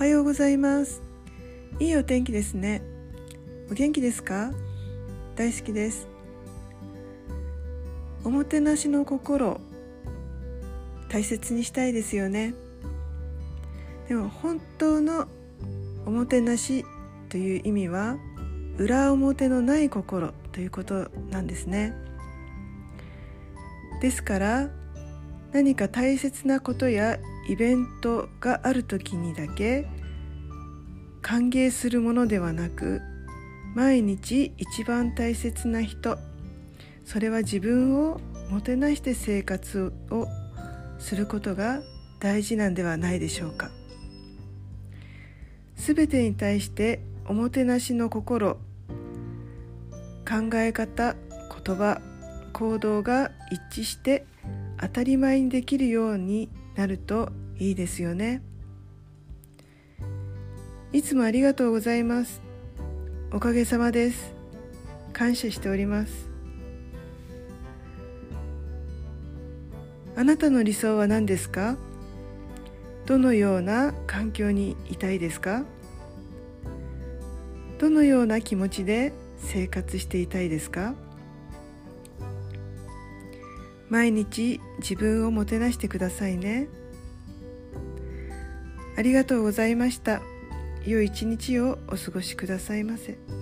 おはようございます。いいお天気ですね。お元気ですか？大好きです。おもてなしの心大切にしたいですよね。でも本当のおもてなしという意味は裏表のない心ということなんですね。ですから何か大切なことやイベントがある時にだけ歓迎するものではなく毎日一番大切な人それは自分をもてなして生活をすることが大事なんではないでしょうか。すべてに対しておもてなしの心考え方言葉行動が一致して当たり前にできるようになるといいですよね。いつもありがとうございます。おかげさまです。感謝しております。あなたの理想は何ですか？どのような環境にいたいですか？どのような気持ちで生活していたいですか？毎日自分をもてなしてくださいねありがとうございました良い一日をお過ごしくださいませ。